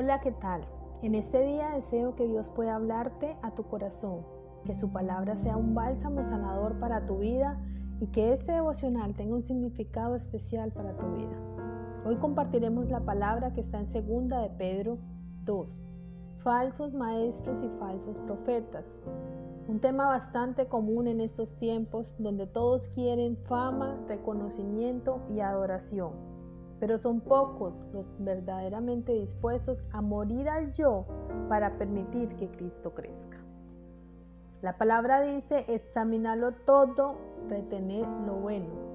Hola, ¿qué tal? En este día deseo que Dios pueda hablarte a tu corazón, que su palabra sea un bálsamo sanador para tu vida y que este devocional tenga un significado especial para tu vida. Hoy compartiremos la palabra que está en segunda de Pedro 2. Falsos maestros y falsos profetas. Un tema bastante común en estos tiempos donde todos quieren fama, reconocimiento y adoración. Pero son pocos los verdaderamente dispuestos a morir al yo para permitir que Cristo crezca. La palabra dice, examinarlo todo, retener lo bueno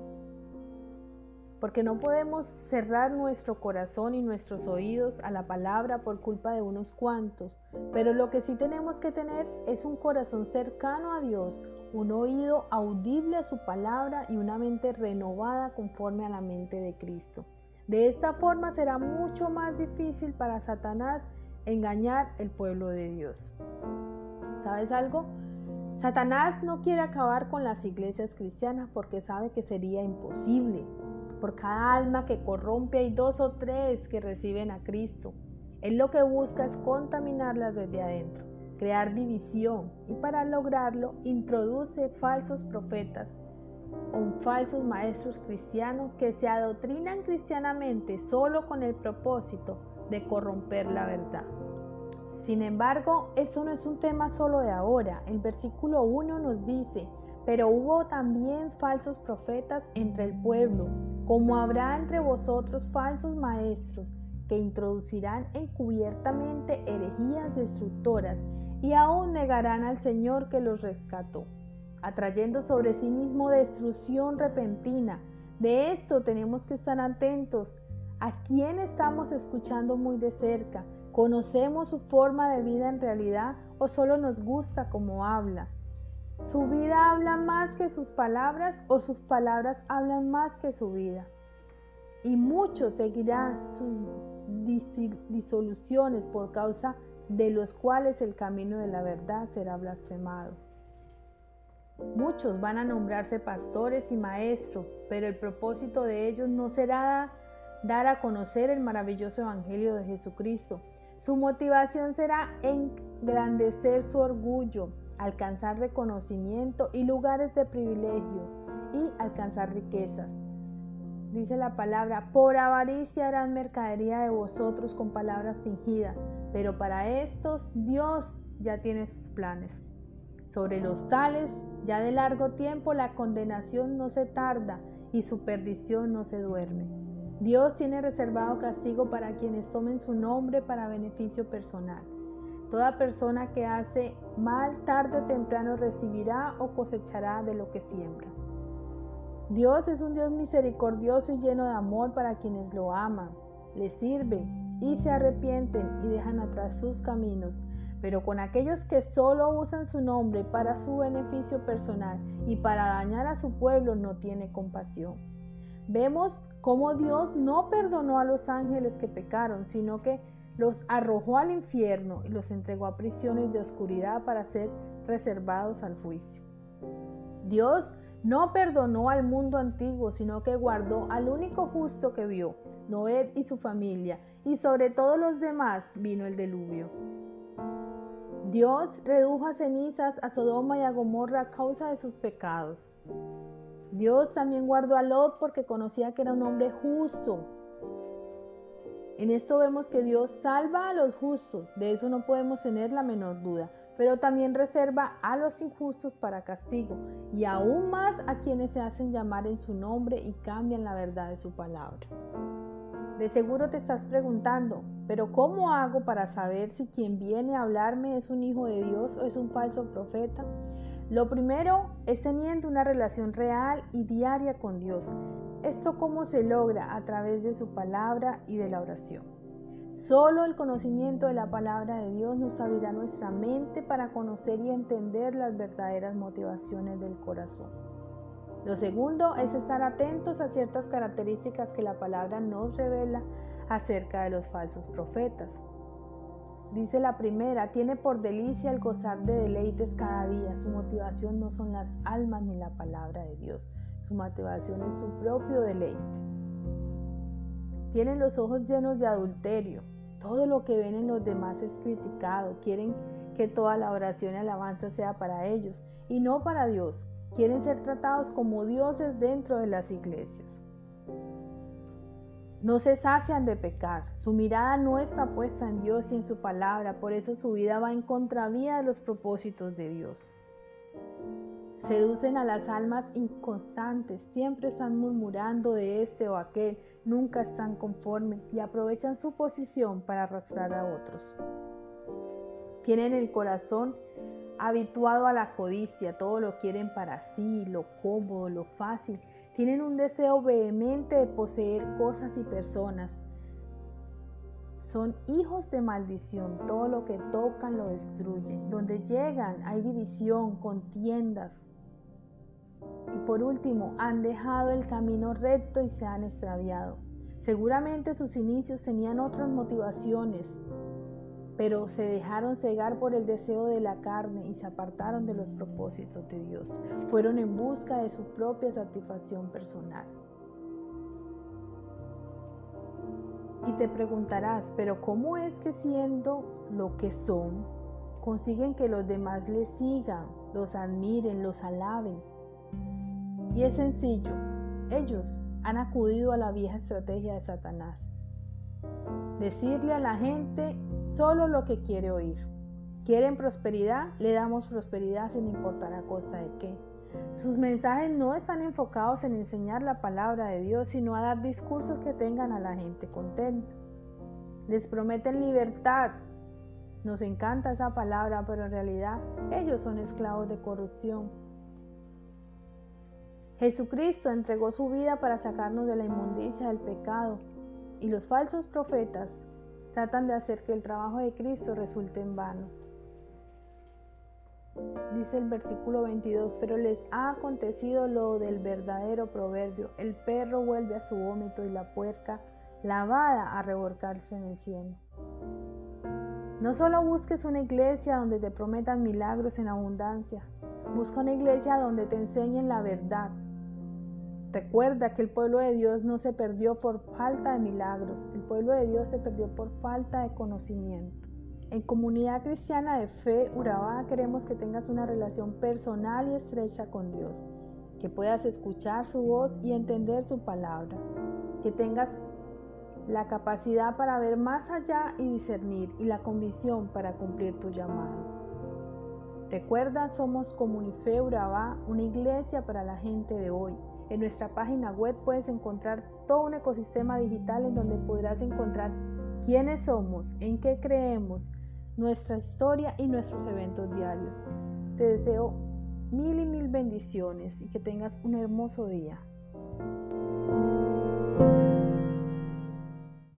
porque no podemos cerrar nuestro corazón y nuestros oídos a la palabra por culpa de unos cuantos, pero lo que sí tenemos que tener es un corazón cercano a Dios, un oído audible a su palabra y una mente renovada conforme a la mente de Cristo. De esta forma será mucho más difícil para Satanás engañar el pueblo de Dios. ¿Sabes algo? Satanás no quiere acabar con las iglesias cristianas porque sabe que sería imposible. Por cada alma que corrompe hay dos o tres que reciben a Cristo. Él lo que busca es contaminarlas desde adentro, crear división y para lograrlo introduce falsos profetas o falsos maestros cristianos que se adoctrinan cristianamente solo con el propósito de corromper la verdad. Sin embargo, esto no es un tema solo de ahora. El versículo 1 nos dice, pero hubo también falsos profetas entre el pueblo, como habrá entre vosotros falsos maestros que introducirán encubiertamente herejías destructoras y aún negarán al Señor que los rescató, atrayendo sobre sí mismo destrucción repentina. De esto tenemos que estar atentos. ¿A quién estamos escuchando muy de cerca? ¿Conocemos su forma de vida en realidad o solo nos gusta como habla? ¿Su vida habla más que sus palabras o sus palabras hablan más que su vida? Y muchos seguirán sus disoluciones por causa de los cuales el camino de la verdad será blasfemado. Muchos van a nombrarse pastores y maestros, pero el propósito de ellos no será dar a conocer el maravilloso Evangelio de Jesucristo. Su motivación será engrandecer su orgullo, alcanzar reconocimiento y lugares de privilegio y alcanzar riquezas. Dice la palabra, por avaricia harán mercadería de vosotros con palabras fingidas, pero para estos Dios ya tiene sus planes. Sobre los tales, ya de largo tiempo la condenación no se tarda y su perdición no se duerme. Dios tiene reservado castigo para quienes tomen su nombre para beneficio personal. Toda persona que hace mal tarde o temprano recibirá o cosechará de lo que siembra. Dios es un Dios misericordioso y lleno de amor para quienes lo aman, le sirven y se arrepienten y dejan atrás sus caminos. Pero con aquellos que solo usan su nombre para su beneficio personal y para dañar a su pueblo no tiene compasión. Vemos cómo Dios no perdonó a los ángeles que pecaron, sino que los arrojó al infierno y los entregó a prisiones de oscuridad para ser reservados al juicio. Dios no perdonó al mundo antiguo, sino que guardó al único justo que vio, Noé y su familia, y sobre todos los demás vino el diluvio. Dios redujo a cenizas a Sodoma y a Gomorra a causa de sus pecados. Dios también guardó a Lot porque conocía que era un hombre justo, en esto vemos que Dios salva a los justos, de eso no podemos tener la menor duda, pero también reserva a los injustos para castigo y aún más a quienes se hacen llamar en su nombre y cambian la verdad de su palabra. De seguro te estás preguntando, pero ¿cómo hago para saber si quien viene a hablarme es un hijo de Dios o es un falso profeta? Lo primero es teniendo una relación real y diaria con Dios. ¿Esto cómo se logra? A través de su palabra y de la oración. Solo el conocimiento de la palabra de Dios nos abrirá nuestra mente para conocer y entender las verdaderas motivaciones del corazón. Lo segundo es estar atentos a ciertas características que la palabra nos revela acerca de los falsos profetas. Dice la primera, tiene por delicia el gozar de deleites cada día. Su motivación no son las almas ni la palabra de Dios. Su motivación es su propio deleite. Tienen los ojos llenos de adulterio. Todo lo que ven en los demás es criticado. Quieren que toda la oración y alabanza sea para ellos y no para Dios. Quieren ser tratados como dioses dentro de las iglesias. No se sacian de pecar. Su mirada no está puesta en Dios y en su palabra. Por eso su vida va en contravía de los propósitos de Dios. Seducen a las almas inconstantes. Siempre están murmurando de este o aquel. Nunca están conformes y aprovechan su posición para arrastrar a otros. Tienen el corazón habituado a la codicia. Todo lo quieren para sí, lo cómodo, lo fácil tienen un deseo vehemente de poseer cosas y personas. Son hijos de maldición. Todo lo que tocan lo destruyen. Donde llegan hay división, contiendas. Y por último, han dejado el camino recto y se han extraviado. Seguramente sus inicios tenían otras motivaciones, pero se dejaron cegar por el deseo de la carne y se apartaron de los propósitos de Dios. Fueron en busca de su propia satisfacción personal. Y te preguntarás, pero ¿cómo es que siendo lo que son, consiguen que los demás les sigan, los admiren, los alaben? Y es sencillo, ellos han acudido a la vieja estrategia de Satanás. Decirle a la gente solo lo que quiere oír. ¿Quieren prosperidad? Le damos prosperidad sin importar a costa de qué. Sus mensajes no están enfocados en enseñar la palabra de Dios, sino a dar discursos que tengan a la gente contenta. Les prometen libertad. Nos encanta esa palabra, pero en realidad ellos son esclavos de corrupción. Jesucristo entregó su vida para sacarnos de la inmundicia del pecado y los falsos profetas tratan de hacer que el trabajo de Cristo resulte en vano. Dice el versículo 22, pero les ha acontecido lo del verdadero proverbio, el perro vuelve a su vómito y la puerca lavada a revolcarse en el cielo. No solo busques una iglesia donde te prometan milagros en abundancia, busca una iglesia donde te enseñen la verdad, Recuerda que el pueblo de Dios no se perdió por falta de milagros, el pueblo de Dios se perdió por falta de conocimiento. En Comunidad Cristiana de Fe Urabá queremos que tengas una relación personal y estrecha con Dios, que puedas escuchar su voz y entender su palabra, que tengas la capacidad para ver más allá y discernir y la convicción para cumplir tu llamado. Recuerda, somos Comunife Urabá, una iglesia para la gente de hoy en nuestra página web puedes encontrar todo un ecosistema digital en donde podrás encontrar quiénes somos, en qué creemos, nuestra historia y nuestros eventos diarios. Te deseo mil y mil bendiciones y que tengas un hermoso día.